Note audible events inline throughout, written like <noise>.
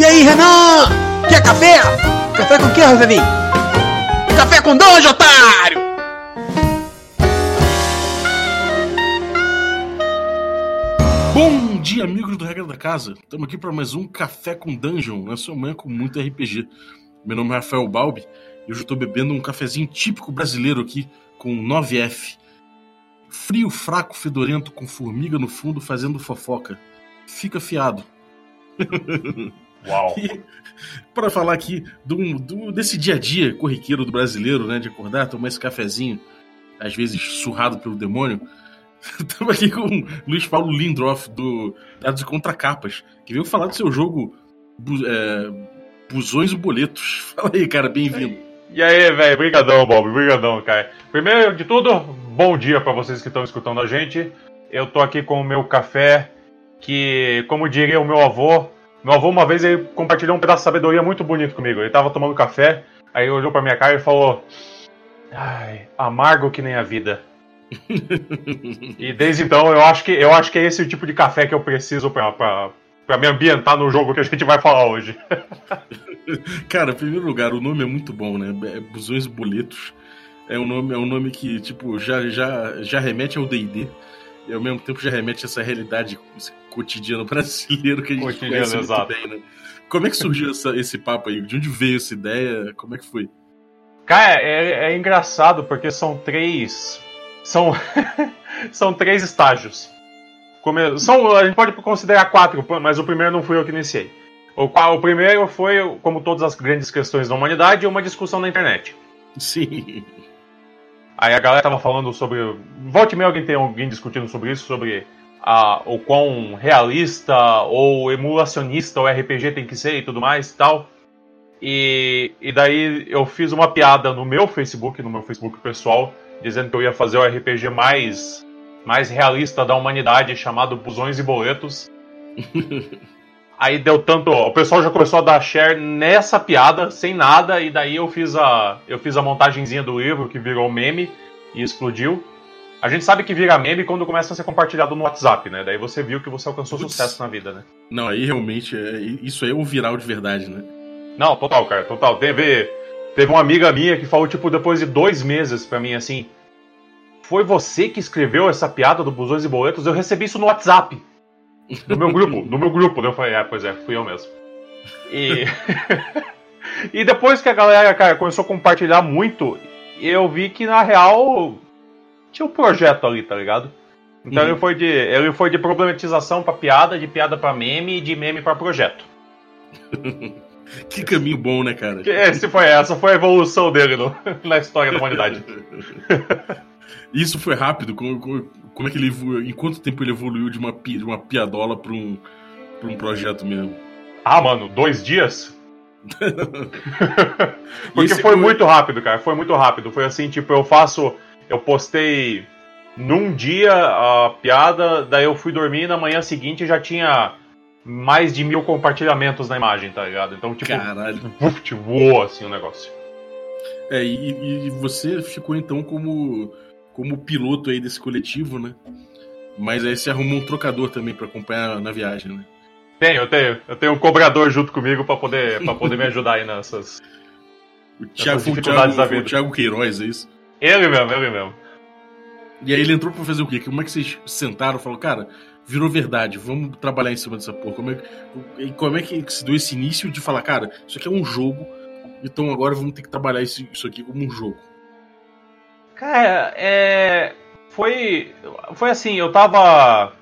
E aí, Renan? Quer café? Café com que, Rosalinho? Café com dois, otário! Bom dia, amigos do Regra da Casa. Estamos aqui para mais um Café com Dungeon, na sua manhã com muito RPG. Meu nome é Rafael Balbi e hoje eu estou bebendo um cafezinho típico brasileiro aqui com 9F. Frio, fraco, fedorento, com formiga no fundo fazendo fofoca. Fica fiado. <laughs> Uau! Para falar aqui do, do, desse dia a dia corriqueiro do brasileiro, né? De acordar, tomar esse cafezinho, às vezes surrado pelo demônio. <laughs> Estamos aqui com o Luiz Paulo Lindroff, do Dados e Contracapas, que veio falar do seu jogo bu, é, Busões e Boletos. <laughs> Fala aí, cara, bem-vindo. E aí, velho, brigadão, Bob, brigadão, cara. Primeiro de tudo, bom dia para vocês que estão escutando a gente. Eu tô aqui com o meu café, que, como diria o meu avô, meu avô uma vez ele compartilhou um pedaço de sabedoria muito bonito comigo. Ele tava tomando café, aí olhou pra minha cara e falou: Ai, amargo que nem a vida. <laughs> e desde então eu acho que eu acho que é esse o tipo de café que eu preciso pra, pra, pra me ambientar no jogo que a gente vai falar hoje. <laughs> Cara, em primeiro lugar, o nome é muito bom, né? É Busões Boletos. É um nome, é um nome que, tipo, já, já, já remete ao D&D. E ao mesmo tempo já remete a essa realidade cotidiana <laughs> brasileiro que a gente Cotidiano, conhece muito exato. bem, né? Como é que surgiu essa- esse papo aí? De onde veio essa ideia? Como é que foi? Cara, é, é engraçado porque são três. São. <laughs> são três estágios. Come- São, a gente pode considerar quatro, mas o primeiro não fui eu que iniciei. O, o primeiro foi, como todas as grandes questões da humanidade, uma discussão na internet. Sim. Aí a galera tava falando sobre. Volte e meia alguém tem alguém discutindo sobre isso, sobre a, o quão realista ou emulacionista o RPG tem que ser e tudo mais e tal. E, e daí eu fiz uma piada no meu Facebook, no meu Facebook pessoal, dizendo que eu ia fazer o RPG mais, mais realista da humanidade, chamado Busões e Boletos. <laughs> Aí deu tanto. O pessoal já começou a dar share nessa piada, sem nada, e daí eu fiz a. Eu fiz a montagenzinha do livro que virou meme e explodiu. A gente sabe que vira meme quando começa a ser compartilhado no WhatsApp, né? Daí você viu que você alcançou sucesso na vida, né? Não, aí realmente, é, isso aí é o viral de verdade, né? Não, total, cara, total. Teve, teve uma amiga minha que falou, tipo, depois de dois meses pra mim assim. Foi você que escreveu essa piada do Busões e Boletos? Eu recebi isso no WhatsApp. No meu grupo, no meu grupo. Daí Eu falei, é, pois é, fui eu mesmo. E. <laughs> e depois que a galera, cara, começou a compartilhar muito, eu vi que na real tinha um projeto ali, tá ligado? Então Uhum. ele foi de. Ele foi de problematização pra piada, de piada pra meme e de meme pra projeto. <laughs> Que caminho bom, né, cara? Esse foi, essa foi a evolução dele no- <laughs> na história da humanidade. <laughs> Isso foi rápido? Como, como- como é que ele? Em quanto tempo ele evoluiu de uma, de uma piadola pra um, pra um projeto mesmo? Ah, mano, dois dias? Porque foi foi- muito rápido, cara. Foi muito rápido. Foi assim, tipo, eu faço. Eu postei num dia a piada, daí eu fui dormir e na manhã seguinte já tinha mais de mil compartilhamentos na imagem, tá ligado? Então, tipo, Caralho. uf, voou assim o negócio. É, e, e você ficou então como, como piloto aí desse coletivo, né? Mas aí você arrumou um trocador também pra acompanhar na viagem, né? Tenho, eu tenho. Eu tenho um cobrador junto comigo pra poder, pra poder me ajudar aí nessas. O Thiago, o dificuldades Thiago, da foi o vida. Thiago Queiroz, é isso? Ele mesmo, ele mesmo. E aí ele entrou pra fazer o quê? Como é que vocês sentaram e falaram, cara, virou verdade, vamos trabalhar em cima dessa porra. Como é, que- como é que se deu esse início de falar, cara, isso aqui é um jogo, então agora vamos ter que trabalhar isso, isso aqui como um jogo. Cara, é. Foi. Foi assim, eu tava.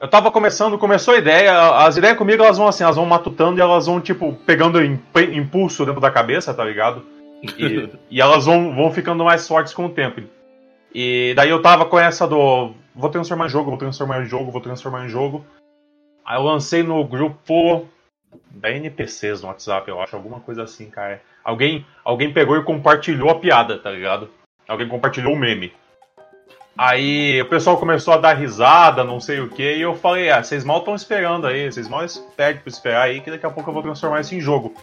Eu tava começando, começou a ideia. As ideias comigo elas vão assim, elas vão matutando e elas vão, tipo, pegando imp- impulso dentro da cabeça, tá ligado? E, e elas vão, vão ficando mais fortes com o tempo. E daí eu tava com essa do. Vou transformar em jogo, vou transformar em jogo, vou transformar em jogo. Aí eu lancei no grupo da NPCs no WhatsApp, eu acho, alguma coisa assim, cara. Alguém, alguém pegou e compartilhou a piada, tá ligado? Alguém compartilhou o meme. Aí o pessoal começou a dar risada, não sei o que, e eu falei, ah, vocês mal estão esperando aí, vocês mal pedem pra esperar aí, que daqui a pouco eu vou transformar isso em jogo.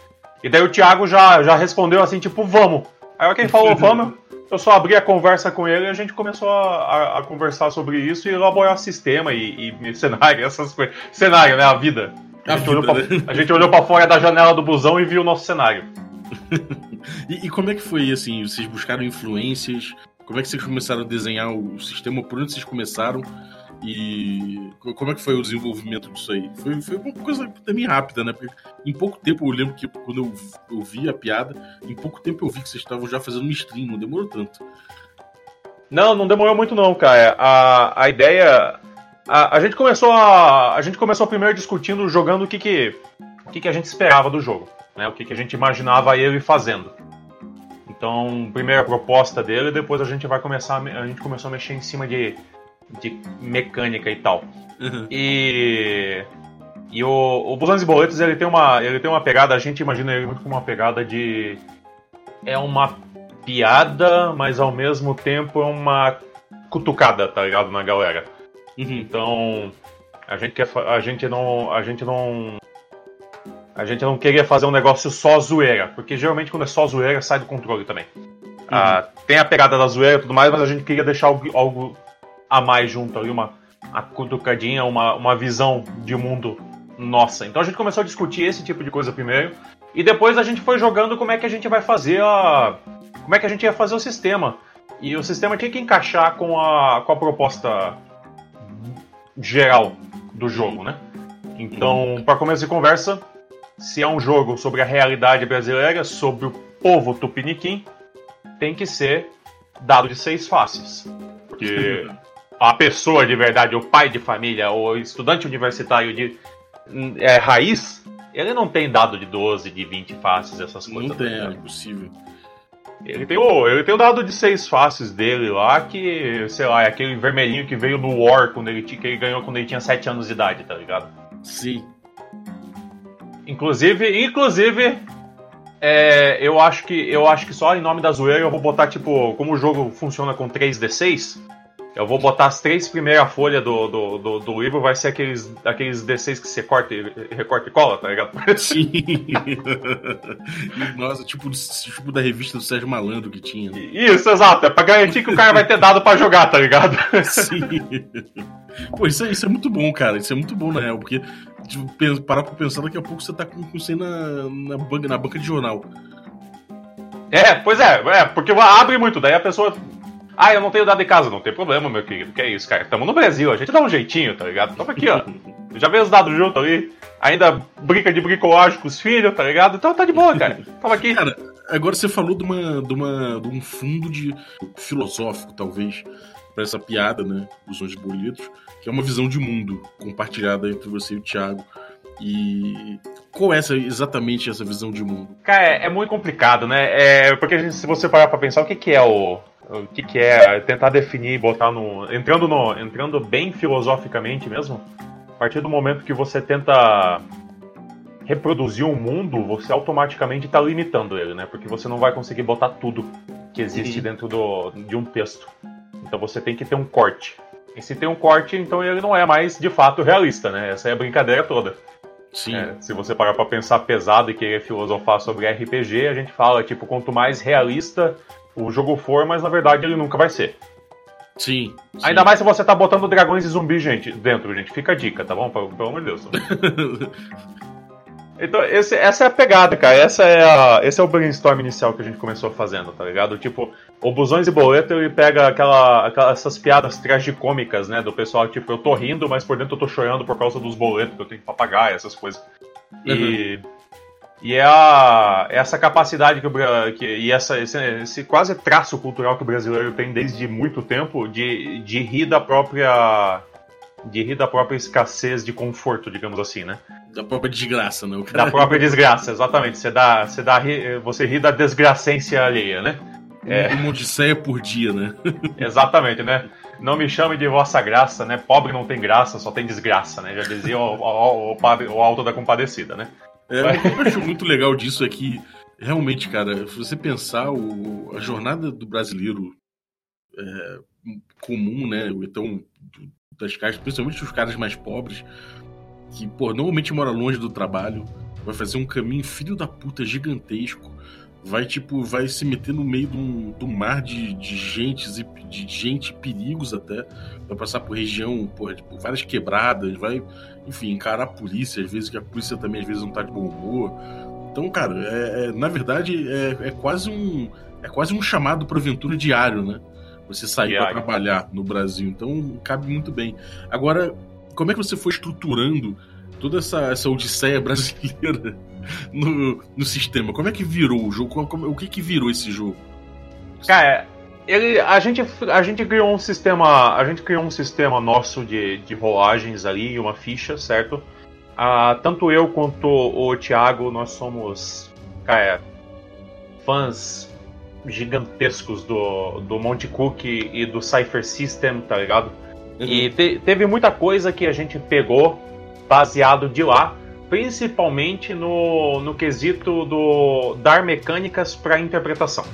E daí o Thiago já, já respondeu assim, tipo, vamos. Aí quem falou vamos, eu só abri a conversa com ele e a gente começou a, a- a conversar sobre isso e elaborar sistema e, e cenário, <laughs> essas coisas. Cenário, né? A vida. A, gente, olhou pra, né? a gente olhou pra fora da janela do busão e viu o nosso cenário. <laughs> e, e, como é que foi, assim, vocês buscaram influências? Como é que vocês começaram a desenhar o sistema? Por onde vocês começaram? E como é que foi o desenvolvimento disso aí? Foi, foi uma coisa também rápida, né? Porque em pouco tempo eu lembro que quando eu, eu vi a piada, em pouco tempo eu vi que vocês estavam já fazendo um stream, não demorou tanto. Não, não demorou muito não, cara. A, a ideia. A, a gente começou a. A gente começou primeiro discutindo, jogando o que, que, o que, que a gente esperava do jogo. Né? O que, que a gente imaginava ele fazendo. Então, primeira proposta dele, depois a gente vai começar. A gente começou a mexer em cima de de mecânica e tal. Uhum. E. E o, o Busões e Boletos ele tem, uma, ele tem uma pegada, a gente imagina ele muito como uma pegada de. É uma piada, mas ao mesmo tempo é uma cutucada, tá ligado? Na galera. Uhum. Então. A gente, quer, a gente não. A gente não. A gente não queria fazer um negócio só zoeira, porque geralmente quando é só zoeira sai do controle também. Uhum. Ah, tem a pegada da zoeira e tudo mais, mas a gente queria deixar algo, algo a mais junto ali, uma, uma cutucadinha, uma, uma visão de mundo nossa. Então a gente começou a discutir esse tipo de coisa primeiro. E depois a gente foi jogando como é que a gente vai fazer a. Como é que a gente ia fazer o sistema. E o sistema tinha que encaixar com a, com a proposta geral do jogo, né? Então, para começo de conversa, se é um jogo sobre a realidade brasileira, sobre o povo tupiniquim, tem que ser dado de seis faces. Porque <laughs> a pessoa de verdade, o pai de família, o estudante universitário de é, raiz, ele não tem dado de 12, de 20 faces, essas coisas. Não tem, é impossível. Ele tem, o, ele tem o dado de seis faces dele lá, que, sei lá, é aquele vermelhinho que veio no War quando ele, que ele ganhou quando ele tinha 7 anos de idade, tá ligado? Sim. Inclusive, inclusive, é, eu acho que eu acho que só em nome da zoeira eu vou botar, tipo, como o jogo funciona com 3D6, eu vou botar as três primeiras folhas do, do, do, do, livro, vai ser aqueles, aqueles D6 que você corta e, recorta e cola, tá ligado? <laughs> Sim. <laughs> Nossa, tipo, tipo da revista do Sérgio Malandro que tinha. Isso, exato. É pra garantir que o cara vai ter dado pra jogar, tá ligado? <laughs> Sim. Pô, isso é, isso é muito bom, cara. Isso é muito bom, na real, porque tipo, parar pra pensar, daqui a pouco você tá com, com aí na, na, banca, na banca de jornal. É, pois é, é, porque abre muito, daí a pessoa ah, eu não tenho dado de casa. Não tem problema, meu querido. Que é isso, cara? Tamo no Brasil, a gente dá um jeitinho, tá ligado? Tamo aqui, ó. <laughs> Já veio os dados junto ali. Ainda brinca de bricolagem com os filhos, tá ligado? Então tá de boa, cara. Tamo aqui. Cara, agora você falou de, uma, de, uma, de um fundo de filosófico, talvez, para essa piada, né? Dos sons bolitos, que é uma visão de mundo compartilhada entre você e o Thiago. E qual é essa, exatamente essa visão de mundo? Cara, é, é muito complicado, né? É, porque se você parar pra pensar, o que, que é o, o que, que é tentar definir, botar no entrando no entrando bem filosoficamente mesmo. A partir do momento que você tenta reproduzir um mundo, você automaticamente está limitando ele, né? Porque você não vai conseguir botar tudo que existe Sim. dentro do, de um texto. Então você tem que ter um corte. E se tem um corte, então ele não é mais de fato realista, né? Essa é a brincadeira toda. Sim. É, se você parar para pensar pesado e querer filosofar sobre RPG, a gente fala, tipo, quanto mais realista o jogo for, mas na verdade ele nunca vai ser. Sim, sim. Ainda mais se você tá botando dragões e zumbis, gente, dentro, gente. Fica a dica, tá bom? Pelo amor de Deus. <laughs> então, esse, essa é a pegada, cara. Essa é a, esse é o brainstorm inicial que a gente começou fazendo, tá ligado? Tipo, o Busões e Boleto ele pega aquela, aquela, essas piadas tragicômicas, né? Do pessoal, tipo, eu tô rindo, mas por dentro eu tô chorando por causa dos boletos que eu tenho que pagar, essas coisas. Uhum. E é, a, é essa capacidade que, o, que e essa, esse, esse, quase traço cultural que o brasileiro tem desde muito tempo de, de rir da própria de rir da própria escassez de conforto, digamos assim, né? Da própria desgraça, né? Da própria desgraça, exatamente. Você dá, você dá, você ri da desgracência alheia, né? É. Um odisseia por dia, né? <laughs> Exatamente, né? Não me chame de vossa graça, né? Pobre não tem graça, só tem desgraça, né? Já dizia o, o, o, o Alto da Compadecida, né? É, o que eu acho muito legal disso é que, realmente, cara, se você pensar o, a jornada do brasileiro é, comum, né? Então, das caras, principalmente os caras mais pobres, que, pô, normalmente mora longe do trabalho, vai fazer um caminho filho da puta gigantesco vai tipo vai se meter no meio do, do mar de, de gente de gente perigos até vai passar por região por, tipo, várias quebradas vai enfim encarar a polícia às vezes que a polícia também às vezes não tá de bom humor então cara é, é na verdade é, é, quase um é quase um chamado para aventura diário né você sair para trabalhar no Brasil então cabe muito bem agora como é que você foi estruturando toda essa, essa odisseia <laughs> brasileira no, no sistema. Como é que virou o jogo? O que que virou esse jogo? Cara, ele, a, gente, a gente criou um sistema. A gente criou um sistema nosso de, de rolagens ali, uma ficha, certo? Ah, tanto eu quanto o Thiago, nós somos cara, fãs gigantescos do, do Monte Cook e do Cypher System, tá ligado? Uhum. E te, teve muita coisa que a gente pegou baseado de lá, principalmente no, no quesito do dar mecânicas para interpretação.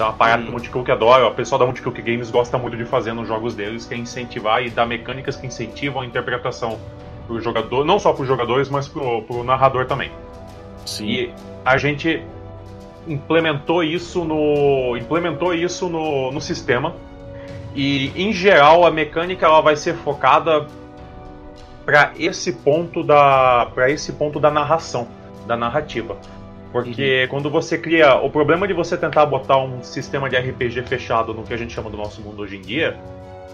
Isso é uma parada hum. que o Multicook adora, o pessoal da Multicook Games gosta muito de fazer nos jogos deles, que é incentivar e dar mecânicas que incentivam a interpretação pro jogador, não só para os jogadores, mas pro, pro narrador também. Sim. E a gente implementou isso no implementou isso no, no sistema e em geral a mecânica ela vai ser focada para esse ponto da para esse ponto da narração, da narrativa. Porque uhum. quando você cria. O problema de você tentar botar um sistema de RPG fechado no que a gente chama do nosso mundo hoje em dia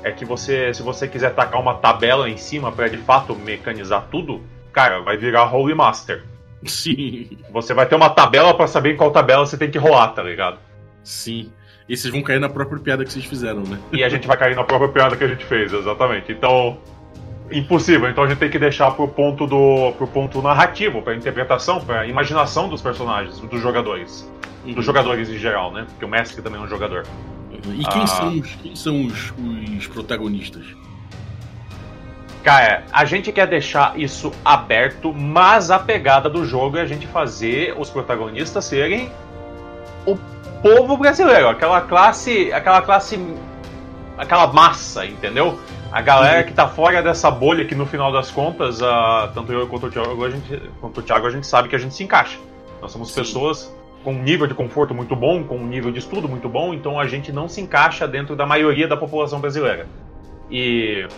é que você, se você quiser tacar uma tabela em cima para de fato mecanizar tudo, cara, vai virar Holy Master. Sim. Você vai ter uma tabela para saber em qual tabela você tem que rolar, tá ligado? Sim. E vocês vão cair na própria piada que vocês fizeram, né? E a gente vai cair na própria piada que a gente fez, exatamente. Então, impossível. Então a gente tem que deixar pro ponto do pro ponto narrativo, para interpretação, para imaginação dos personagens, dos jogadores, uhum. dos jogadores em geral, né? Porque o mestre também é um jogador. E quem ah, são, os, quem são os, os protagonistas? Cara, a gente quer deixar isso aberto, mas a pegada do jogo é a gente fazer os protagonistas serem o povo brasileiro, aquela classe, aquela classe, aquela massa, entendeu? A galera que tá fora dessa bolha que no final das contas, tanto eu quanto o, Thiago, a gente, quanto o Thiago, a gente sabe que a gente se encaixa. Nós somos Sim. pessoas com um nível de conforto muito bom, com um nível de estudo muito bom, então a gente não se encaixa dentro da maioria da população brasileira. E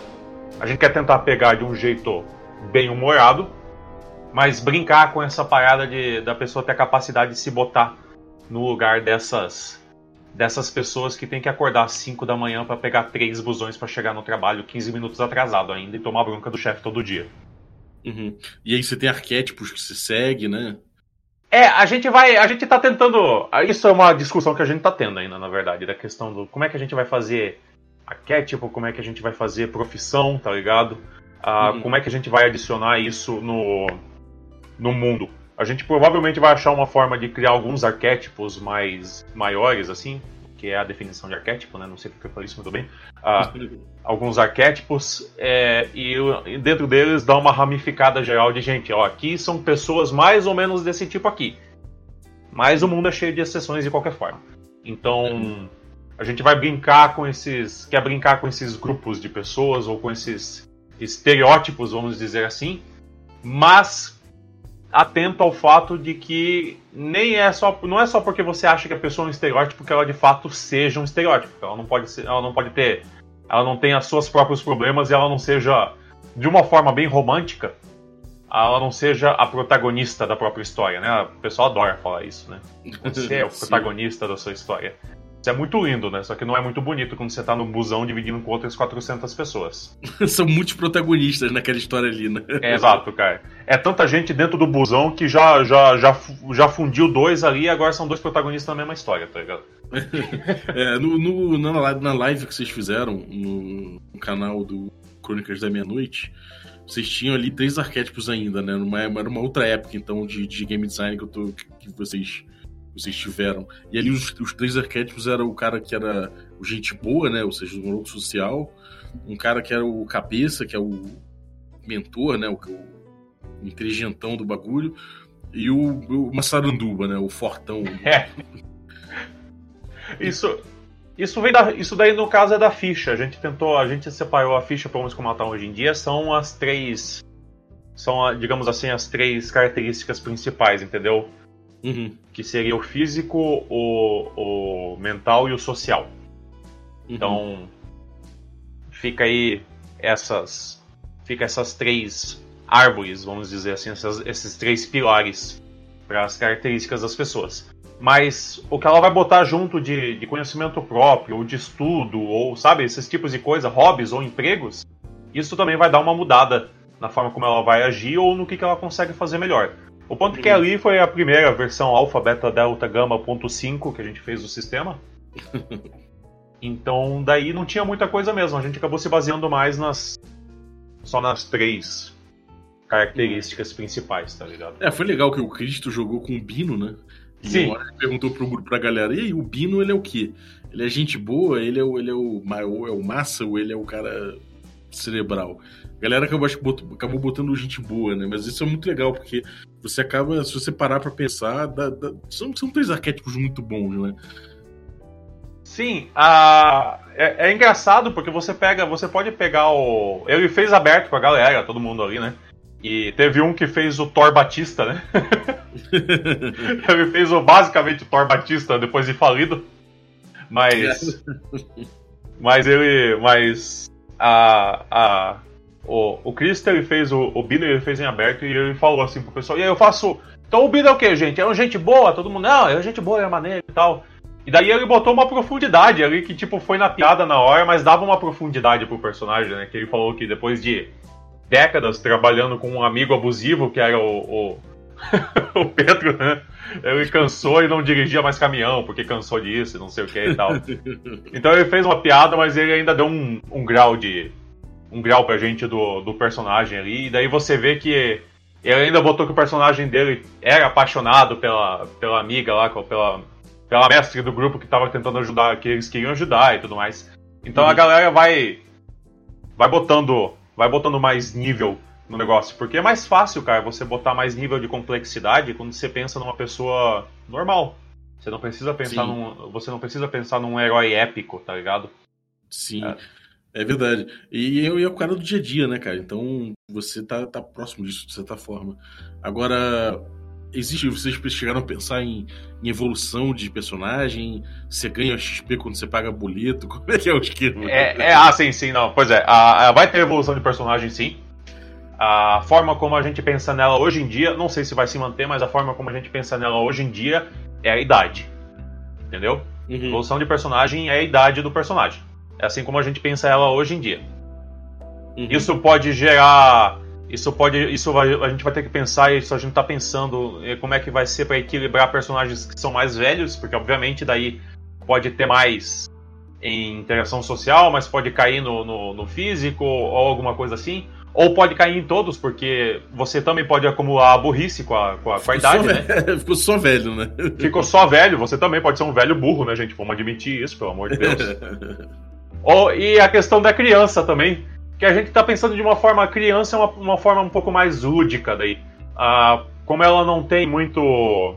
a gente quer tentar pegar de um jeito bem humorado, mas brincar com essa parada de da pessoa ter a capacidade de se botar no lugar dessas dessas pessoas que tem que acordar às 5 da manhã para pegar três busões para chegar no trabalho 15 minutos atrasado ainda e tomar bronca do chefe todo dia. Uhum. E aí você tem arquétipos que se segue, né? É, a gente vai. A gente tá tentando. Isso é uma discussão que a gente tá tendo ainda, na verdade, da questão do como é que a gente vai fazer arquétipo, como é que a gente vai fazer profissão, tá ligado? Ah, uhum. Como é que a gente vai adicionar isso no, no mundo a gente provavelmente vai achar uma forma de criar alguns arquétipos mais maiores, assim, que é a definição de arquétipo, né? Não sei porque eu falei isso muito bem. Uh, alguns arquétipos é, e dentro deles dá uma ramificada geral de gente. Ó, aqui são pessoas mais ou menos desse tipo aqui. Mas o mundo é cheio de exceções de qualquer forma. Então a gente vai brincar com esses, quer brincar com esses grupos de pessoas ou com esses estereótipos, vamos dizer assim, mas atento ao fato de que nem é só não é só porque você acha que a pessoa é um estereótipo que ela de fato seja um estereótipo. Ela não pode ser, ela não pode ter, ela não tem os seus próprios problemas e ela não seja de uma forma bem romântica, ela não seja a protagonista da própria história, né? O pessoal adora falar isso, né? Você é o protagonista da sua história. Isso é muito lindo, né? Só que não é muito bonito quando você tá no busão dividindo com outras 400 pessoas. <laughs> São muitos protagonistas naquela história ali, né? É, exato, cara. É tanta gente dentro do busão que já, já, já, já fundiu dois ali e agora são dois protagonistas na mesma história, tá ligado? <laughs> é, no, no, na, na live que vocês fizeram no, no canal do Crônicas da Meia-Noite, vocês tinham ali três arquétipos ainda, né? Numa, era uma outra época, então, de, de game design que, eu tô, que vocês vocês tiveram. E ali os, os três arquétipos eram o cara que era o gente boa, né? Ou seja, o maluco social. Um cara que era o cabeça, que é o mentor, né? O, o inteligentão do bagulho. E o, o Massaranduba, né? O fortão. <laughs> É. Isso, isso vem da, isso daí no caso é da ficha. A gente tentou, a gente separou a ficha para homens como ela hoje em dia. São as três, são digamos assim as três características principais, entendeu? Uhum. Que seria o físico, o, o mental e o social. Uhum. Então, fica aí essas, fica essas três árvores, vamos dizer assim, essas, esses três pilares para as características das pessoas. Mas o que ela vai botar junto de, de conhecimento próprio, ou de estudo, ou sabe, esses tipos de coisa, hobbies ou empregos, isso também vai dar uma mudada na forma como ela vai agir ou no que, que ela consegue fazer melhor. O ponto que ali foi a primeira versão alfa, beta, delta, gama, ponto 5 que a gente fez do sistema. <laughs> Então daí não tinha muita coisa mesmo. A gente acabou se baseando mais nas. só nas três características principais, tá ligado? É, foi legal que o Cristo jogou com o Bino, né? E Sim. uma hora ele perguntou pro grupo, pra galera, e aí, o Bino, ele é o quê? Ele é gente boa, ele é o, ele é o, ou é o massa, ou ele é o cara cerebral? A galera acabou, botou- acabou botando gente boa, né? Mas isso é muito legal, porque você acaba, se você parar pra pensar, dá- dá- são, são três arquétipos muito bons, né? Sim, a... é, é engraçado porque você pega. Você pode pegar o. Ele fez aberto com a galera, todo mundo ali, né? E teve um que fez o Thor Batista, né? <laughs> Ele fez o, basicamente o Thor Batista depois de falido. Mas. mas ele. Mas. A. a o, o Cristo ele fez o, o Bino ele fez em aberto e ele falou assim pro pessoal: E aí eu faço. Então o Bino é o que, gente? É um gente boa? Todo mundo. Não, é gente boa, é maneiro e tal. E daí ele botou uma profundidade ali que, tipo, foi na piada na hora, mas dava uma profundidade pro personagem, né? Que ele falou que depois de décadas trabalhando com um amigo abusivo, que era o, o, <laughs> o Pedro, né? Ele cansou e não dirigia mais caminhão, porque cansou disso não sei o que e tal. <laughs> Então ele fez uma piada, mas ele ainda deu um, um grau de. um grau pra gente do, do personagem ali. E daí você vê que ele ainda botou que o personagem dele era apaixonado pela, pela amiga lá, pela, pela mestre do grupo que tava tentando ajudar, que eles queriam ajudar e tudo mais. Então a Uhum. galera vai. Vai botando. Vai botando mais nível no negócio. Porque é mais fácil, cara, você botar mais nível de complexidade quando você pensa numa pessoa normal. Você não precisa pensar Sim. num. Você não precisa pensar num herói épico, tá ligado? Sim, É. é, verdade. E eu e é o cara do dia a dia, né, cara? Então você tá, tá próximo disso, de certa forma. Agora, existe. Vocês chegaram a pensar em, em evolução de personagem? Você ganha XP quando você paga boleto? <laughs> Como é que é o esquema? É, é, ah, sim, sim, não. Pois é, a- a- vai ter evolução de personagem, sim. A forma como a gente pensa nela hoje em dia, não sei se vai se manter, mas a forma como a gente pensa nela hoje em dia é a idade. Entendeu? Uhum. Evolução de personagem é a idade do personagem. É assim como a gente pensa ela hoje em dia. Uhum. Isso pode gerar. Isso pode. Isso vai- a gente vai ter que pensar, isso a gente tá pensando eh, como é que vai ser para equilibrar personagens que são mais velhos, porque obviamente daí pode ter mais em interação social, mas pode cair no, no, no físico ou alguma coisa assim. Ou pode cair em todos, porque você também pode acumular a burrice com a, com a, com a idade, né? velho- <laughs> Ficou só velho, né? Ficou só velho, você também pode ser um velho burro, né, gente? Vamos admitir isso, pelo amor de Deus. <laughs> Ou- e a questão da criança também, que a gente tá pensando de uma forma, a criança é uma, uma forma um pouco mais lúdica daí. Ah, como ela não tem muito.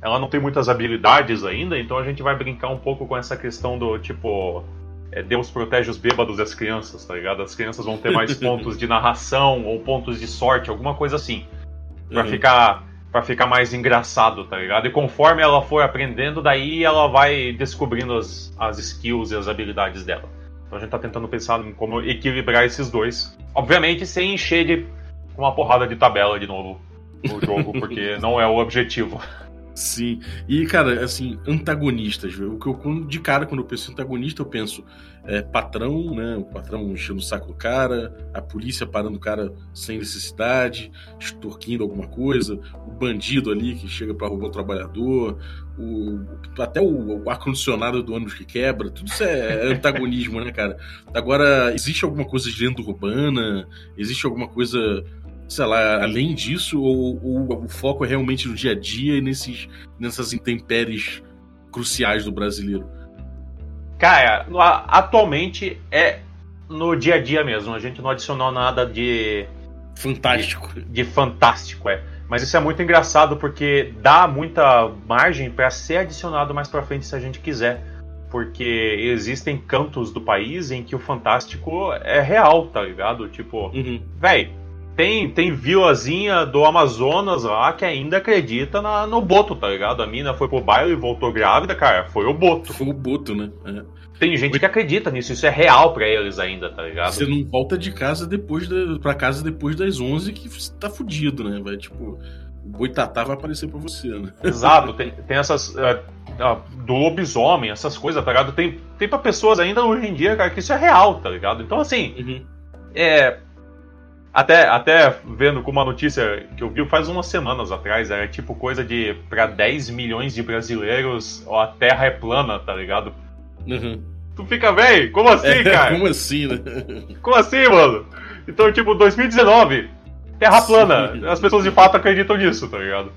Ela não tem muitas habilidades ainda, então a gente vai brincar um pouco com essa questão do tipo. É, Deus protege os bêbados das crianças, tá ligado? As crianças vão ter mais <laughs> pontos de narração ou pontos de sorte, alguma coisa assim. Pra Uhum. ficar para ficar mais engraçado, tá ligado? E conforme ela for aprendendo, daí ela vai descobrindo as, as skills e as habilidades dela. Então a gente tá tentando pensar em como equilibrar esses dois. Obviamente sem encher de uma porrada de tabela de novo o jogo, <laughs> porque não é o objetivo. Sim. E, cara, assim, antagonistas? O que eu, de cara, quando eu penso em antagonista, eu penso é, patrão, né? O patrão enchendo o saco do cara, a polícia parando o cara sem necessidade, extorquindo alguma coisa, o bandido ali que chega pra roubar o trabalhador, o, até o, o ar-condicionado do ônibus que quebra, tudo isso é antagonismo, né, cara? Agora, existe alguma coisa de lenda urbana? Existe alguma coisa sei lá, além disso, ou, ou o foco é realmente no dia a dia e nesses, nessas intempéries cruciais do brasileiro? Cara, atualmente é no dia a dia mesmo. A gente não adicionou nada de Fantástico. de fantástico, é. Mas isso é muito engraçado porque dá muita margem para ser adicionado mais pra frente se a gente quiser. Porque existem cantos do país em que o fantástico é real, tá ligado? Tipo, Uhum. véi, tem, tem vilazinha do Amazonas lá que ainda acredita na, no Boto, tá ligado? A mina foi pro baile e voltou grávida, cara. Foi o Boto. Foi o Boto, né? É. Tem gente que acredita nisso, isso é real para eles ainda, tá ligado? Você não volta de casa depois da, pra casa depois das 11 que você tá fudido, né? Vai, tipo, o boitatá vai aparecer pra você, né? Exato, tem, tem essas. Uh, uh, do lobisomem, essas coisas, tá ligado? Tem, tem pra pessoas ainda hoje em dia, cara, que isso é real, tá ligado? Então, assim, uhum. é. Até, até vendo com uma notícia que eu vi faz umas semanas atrás, era tipo coisa de. pra 10 milhões de brasileiros, a terra é plana, tá ligado? Uhum. Tu fica, velho, como assim, é, <laughs> cara? Como assim, né? Como assim, mano? Então, tipo, 2019, terra plana. Sim. As pessoas de fato acreditam nisso, tá ligado?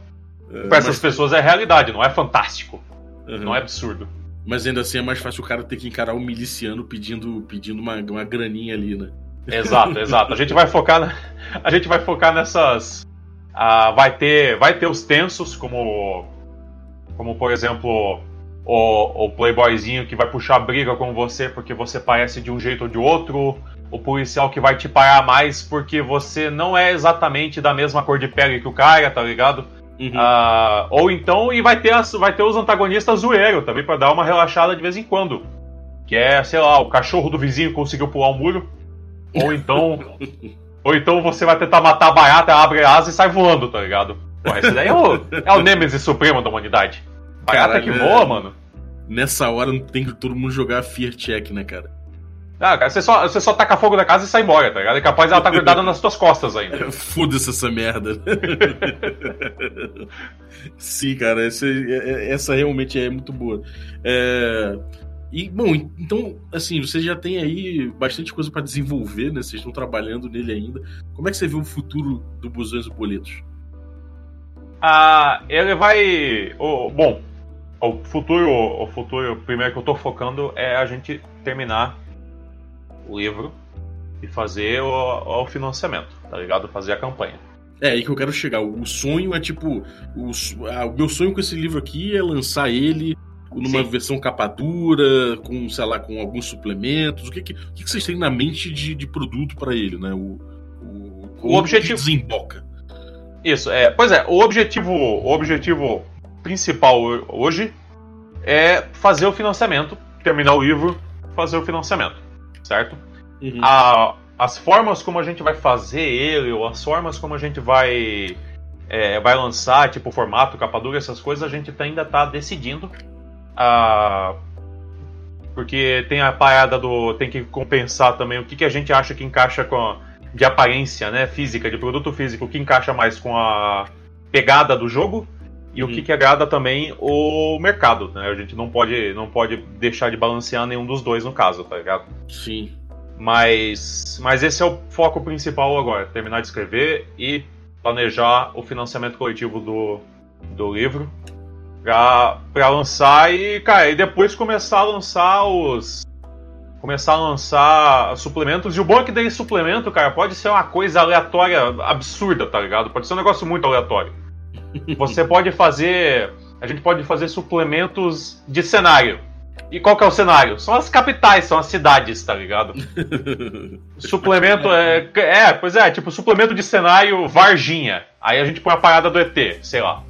É, pra essas mas... pessoas é realidade, não é fantástico. Uhum. Não é absurdo. Mas ainda assim é mais fácil o cara ter que encarar um miliciano pedindo, pedindo uma, uma graninha ali, né? Exato, exato. A gente vai focar na, a gente vai focar nessas ah, vai ter vai ter os tensos como como por exemplo o, o playboyzinho que vai puxar briga com você porque você parece de um jeito ou de outro, o policial que vai te parar mais porque você não é exatamente da mesma cor de pele que o cara, tá ligado? Uhum. Ah, ou então, e vai ter, as, vai ter os antagonistas zoeiro também para dar uma relaxada de vez em quando. Que é, sei lá, o cachorro do vizinho conseguiu pular um muro. Ou então. ou então você vai tentar matar a barata, abre a asa e sai voando, tá ligado? Pô, esse daí é o, é o Nemesis Supremo da humanidade. Barata que voa, é... mano. Nessa hora não tem que todo mundo jogar Fear Check, né, cara? Ah, cara, você só, você só taca fogo na casa e sai embora, tá ligado? É capaz ela tá grudada nas tuas costas ainda. <laughs> Foda-se essa merda. <laughs> Sim, cara, essa, essa realmente é muito boa. É... E, bom, então, assim, você já tem aí bastante coisa para desenvolver, né? Vocês estão trabalhando nele ainda. Como é que você vê o futuro do Busões e Boletos? Ah, ele vai. Oh, bom, o futuro, o futuro primeiro que eu tô focando é a gente terminar o livro e fazer o, o financiamento, tá ligado? Fazer a campanha. É aí que eu quero chegar. O sonho é tipo. O, o meu sonho com esse livro aqui é lançar ele numa Sim. versão capa dura, com, sei lá, com alguns suplementos. O que, que, o que vocês têm na mente de, de produto para ele, né? O, o, o objetivo. desemboca. Isso, é. Pois é, o objetivo, o objetivo principal hoje é fazer o financiamento, terminar o livro, fazer o financiamento, certo? Uhum. A, as formas como a gente vai fazer ele, ou as formas como a gente vai é, vai lançar, tipo formato, capa dura, essas coisas, a gente ainda está decidindo. Ah, porque tem a parada do. tem que compensar também o que, que a gente acha que encaixa com. A, de aparência né, física, de produto físico, o que encaixa mais com a pegada do jogo e uhum. o que, que agrada também o mercado, né? A gente não pode, não pode deixar de balancear nenhum dos dois no caso, tá ligado? Sim. Mas, mas esse é o foco principal agora, terminar de escrever e planejar o financiamento coletivo do, do livro pra, pra lançar e, cara, e depois começar a lançar os. Começar a lançar suplementos. E o bom é que daí suplemento, cara, pode ser uma coisa aleatória, absurda, tá ligado? Pode ser um negócio muito aleatório. <laughs> Você pode fazer. A gente pode fazer suplementos de cenário. E qual que é o cenário? São as capitais, são as cidades, tá ligado? <laughs> suplemento é. É, pois é, tipo, suplemento de cenário Varginha. Aí a gente põe a parada do ET, sei lá.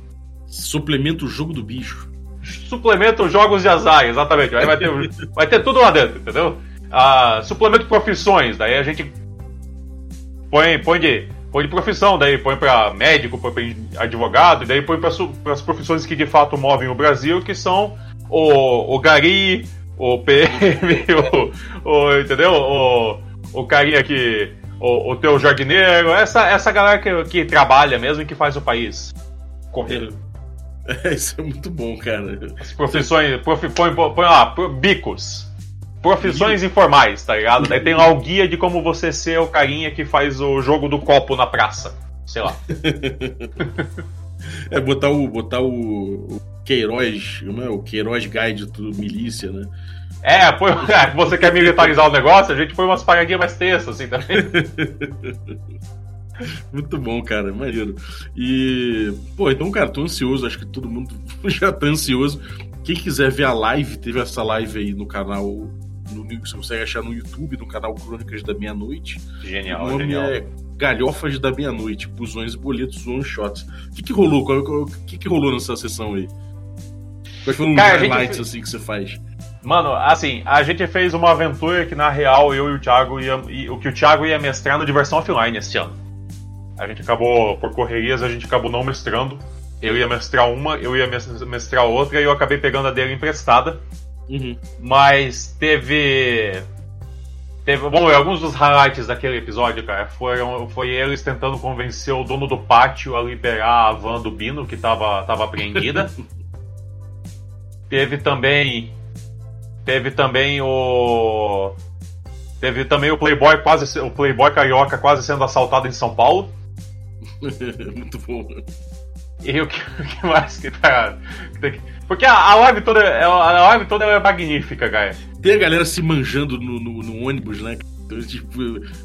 Suplemento jogo do bicho. Suplemento jogos de azar, exatamente. Aí vai ter, <laughs> vai ter tudo lá dentro, entendeu? Ah, suplemento profissões, daí a gente põe, põe de põe de profissão, daí põe para médico, põe para advogado, daí põe para as profissões que de fato movem o Brasil, que são o, o gari, o PM, <laughs> o, o, entendeu? O, o carinha que. O, o teu jardineiro, essa, essa galera que, que trabalha mesmo e que faz o país correr. É, <laughs> isso é muito bom, cara. As profissões. Profi, põe, põe, lá, bicos. Profissões informais, tá ligado? Daí tem lá o guia de como você ser o carinha que faz o jogo do copo na praça. Sei lá. <laughs> é botar o. botar o, o Queiroz, é? O Queiroz Guide do milícia, né? É, põe, é, <laughs> você quer militarizar o negócio, a gente põe umas paradinhas mais textas, assim também. <laughs> Muito bom, cara, maneiro. E, pô, então, cara, tô ansioso, acho que todo mundo <laughs> já tá ansioso. Quem quiser ver a live, teve essa live aí no canal no, você consegue achar no YouTube, no canal Crônicas da Meia-Noite. Genial, o nome genial. é Galhofas da Meia-Noite, Busões e Boletos One Shots. O que, que rolou? O que, que rolou nessa sessão aí? Quais foram os highlights fez- assim que você faz? Mano, assim, a gente fez uma aventura que na real eu e o Thiago ia, e, o que o Thiago ia mestrar no Diversão Offline este ano. A gente acabou, por correrias, a gente acabou não mestrando. Eu ia mestrar uma, eu ia mes- mestrar outra e eu acabei pegando a dele emprestada. Uhum. Mas teve. Teve. Bom, alguns dos highlights daquele episódio, cara, foram, foi eles tentando convencer o dono do pátio a liberar a van do Bino, que tava, tava apreendida. <laughs> teve também. Teve também o. Teve também o Playboy quase. se- O Playboy carioca quase sendo assaltado em São Paulo. <laughs> Muito bom. E o que, <laughs> o que mais que tá. Porque a, a live toda. A live toda é magnífica, cara. Tem a galera se manjando no, no- no ônibus, né? Então, tipo,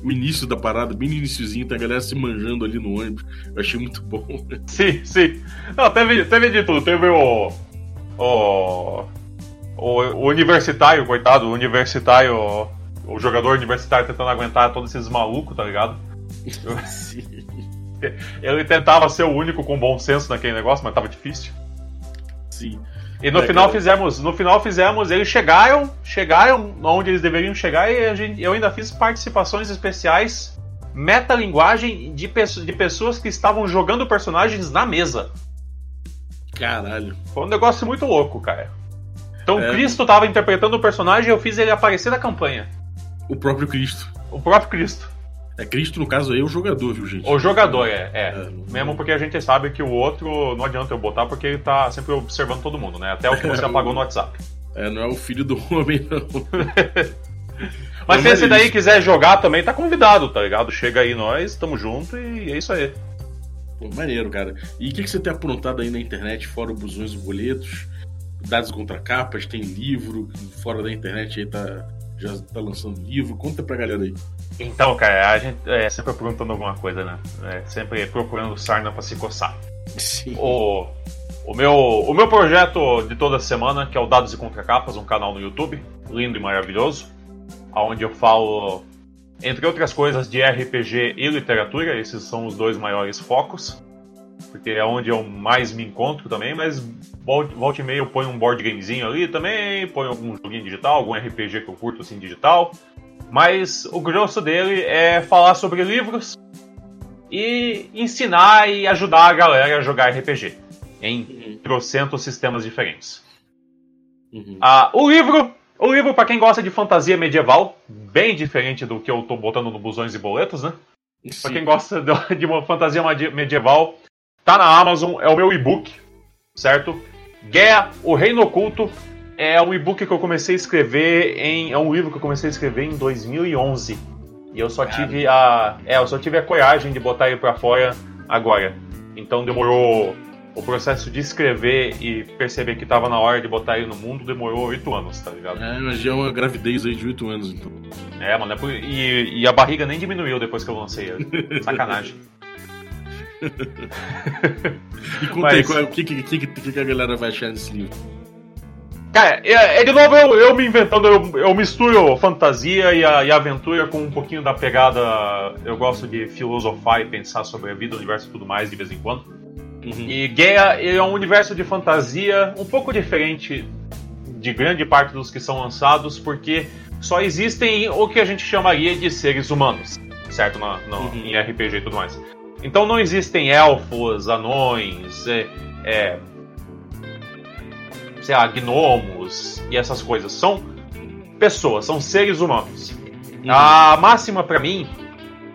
o início da parada, bem no iniciozinho, tem a galera se manjando ali no ônibus. Eu achei muito bom. <laughs> Sim, sim. Não, teve, teve de tudo. Teve o. O. O, o universitário, coitado, o universitário. O jogador universitário tentando aguentar todos esses malucos, tá ligado? Sim. <laughs> Ele tentava ser o único com bom senso naquele negócio, mas tava difícil. Sim. E no É, final cara. fizemos, no final fizemos, eles chegaram, chegaram onde eles deveriam chegar e gente, eu ainda fiz participações especiais, metalinguagem de, de pessoas que estavam jogando personagens na mesa. Caralho. Foi um negócio muito louco, cara. Então É. o Cristo tava interpretando o personagem e eu fiz ele aparecer na campanha. O próprio Cristo. O próprio Cristo. É Cristo, no caso aí, é o jogador, viu, gente? O jogador, é. é. É. Mesmo porque a gente sabe que o outro não adianta eu botar porque ele tá sempre observando todo mundo, né? Até o que você <laughs> É, apagou no WhatsApp. É, não é o filho do homem, não. <laughs> Mas Não, se esse mas daí isso- quiser jogar também, tá convidado, tá ligado? Chega aí nós, tamo junto e é isso aí. Pô, maneiro, cara. E o que, que você tem aprontado aí na internet, fora o busões e boletos? Dados contra capas, tem livro, fora da internet aí tá. Já tá lançando livro. Conta pra galera aí. Então, cara, a gente é sempre perguntando alguma coisa, né? É, sempre procurando sarna pra se coçar. Sim. O, o, meu, o meu projeto de toda semana, que é o Dados e Contracapas, um canal no YouTube, lindo e maravilhoso, onde eu falo, entre outras coisas, de RPG e literatura, esses são os dois maiores focos, porque é onde eu mais me encontro também, mas volta volta e meia eu ponho um board gamezinho ali também, ponho algum joguinho digital, algum RPG que eu curto assim digital, mas o grosso dele é falar sobre livros e ensinar e ajudar a galera a jogar RPG em Uhum, trocentos sistemas diferentes. uhum. Ah, o livro, o livro para quem gosta de fantasia medieval, bem diferente do que eu tô botando no busões e boletos, né? Pra Sim. quem gosta <laughs> de uma fantasia medieval, tá na Amazon, é o meu e-book, certo? Guerra, o Reino Oculto, é um e-book que eu comecei a escrever em. É um livro que eu comecei a escrever em 2011. E eu só Cara. tive a. É, eu só tive a coragem de botar ele pra fora agora. Então demorou. O processo de escrever e perceber que tava na hora de botar ele no mundo demorou oito anos, tá ligado? É, mas já é uma gravidez aí de 8 anos, então. É, mano, é por- e, e a barriga nem diminuiu depois que eu lancei ele. <laughs> Sacanagem. E conta Mas- aí, qual é- o que, que, que, que a galera vai achar desse livro? Cara, é, é de novo eu, eu me inventando, eu, eu misturo fantasia e, a, e aventura com um pouquinho da pegada. Eu gosto de filosofar e pensar sobre a vida, o universo e tudo mais de vez em quando. Uhum. E Gaia é um universo de fantasia um pouco diferente de grande parte dos que são lançados, porque só existem o que a gente chamaria de seres humanos, certo? Na, na- Uhum. Em RPG e tudo mais. Então não existem elfos, anões, é, é, sei lá, gnomos e essas coisas. São pessoas, são seres humanos. Uhum. A máxima pra mim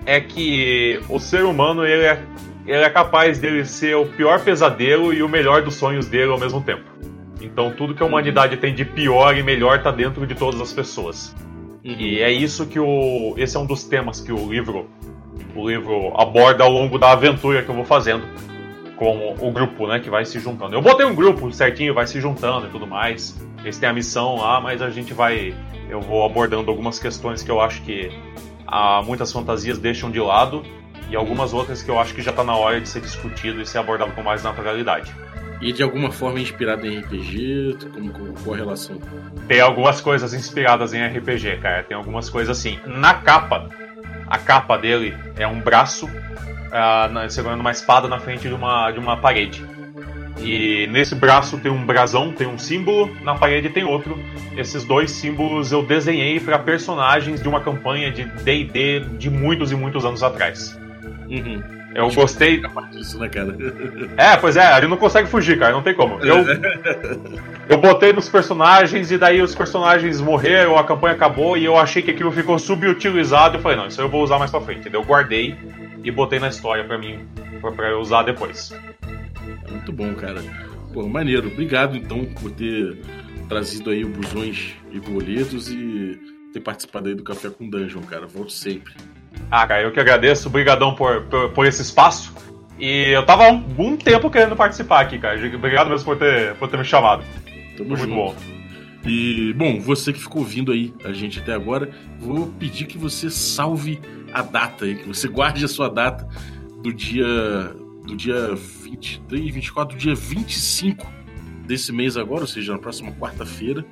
é que o ser humano ele é, ele é capaz dele ser o pior pesadelo e o melhor dos sonhos dele ao mesmo tempo. Então tudo que a humanidade tem de pior e melhor tá dentro de todas as pessoas. Uhum. E é isso que o. Esse é um dos temas que o livro. O livro aborda ao longo da aventura que eu vou fazendo com o grupo, né? Que vai se juntando. Eu botei um grupo certinho, vai se juntando e tudo mais. Eles têm a missão lá, mas a gente vai. Eu vou abordando algumas questões que eu acho que ah, muitas fantasias deixam de lado. E algumas outras que eu acho que já tá na hora de ser discutido e ser abordado com mais naturalidade. E de alguma forma inspirado em RPG? Como, como, qual a relação? Tem algumas coisas inspiradas em RPG, cara. Tem algumas coisas assim. Na capa, a capa dele é um braço uh, segurando uma espada na frente de uma, de uma parede. E nesse braço tem um brasão, tem um símbolo, na parede tem outro. Esses dois símbolos eu desenhei para personagens de uma campanha de DD de muitos e muitos anos atrás. Uhum. Eu gostei. Disso, né, cara? <laughs> É, pois é, ele não consegue fugir, cara, não tem como. Eu, <laughs> eu botei nos personagens e daí os personagens morreram, a campanha acabou e eu achei que aquilo ficou subutilizado. Eu falei, não, isso eu vou usar mais pra frente. Eu guardei e botei na história pra mim, pra eu usar depois. Muito bom, cara. Pô, maneiro. Obrigado, então, por ter trazido aí o Busões e Boletos e ter participado aí do Café com Dungeon, cara. Volto sempre. Ah, cara, eu que agradeço. Obrigadão por, por, por, esse espaço. E eu tava há um, um tempo querendo participar aqui, cara. Obrigado mesmo por ter, por ter me chamado. Tamo Muito junto. bom. E, bom, você que ficou ouvindo aí a gente até agora, vou pedir que você salve a data aí, que você guarde a sua data do dia do dia 23, 24, do dia 25 desse mês agora, ou seja, na próxima quarta-feira.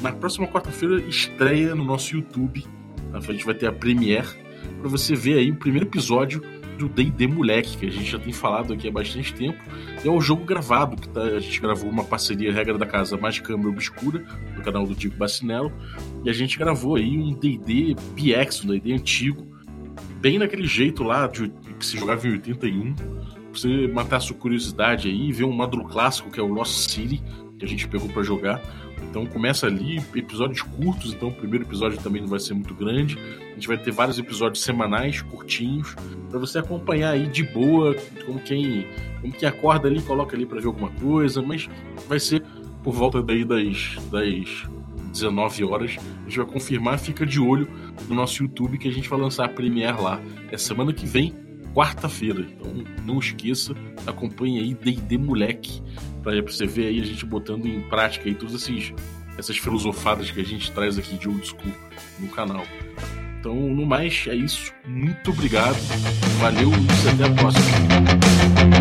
Na próxima quarta-feira estreia no nosso YouTube. A gente vai ter a premiere para você ver aí o primeiro episódio do D&D Moleque, que a gente já tem falado aqui há bastante tempo. É o jogo gravado, que tá, a gente gravou uma parceria Regra da Casa Mais Câmara Obscura, no canal do Diego Bacinello, e a gente gravou aí um D&D PX, um D&D antigo, bem naquele jeito lá de, que se jogava em 81, pra você matar a sua curiosidade aí, ver um módulo clássico que é o Lost City, que a gente pegou para jogar. Então começa ali, episódios curtos, então o primeiro episódio também não vai ser muito grande. A gente vai ter vários episódios semanais, curtinhos, para você acompanhar aí de boa, como quem, como quem acorda ali, coloca ali para ver alguma coisa, mas vai ser por volta daí das, das 19 horas. A gente vai confirmar, fica de olho no nosso YouTube que a gente vai lançar a Premiere lá. É semana que vem, quarta-feira. Então não esqueça, acompanhe aí D&D Moleque para você ver aí a gente botando em prática aí todas esses, essas filosofadas que a gente traz aqui de old school no canal. Então, no mais, é isso. Muito obrigado. Valeu e até a próxima.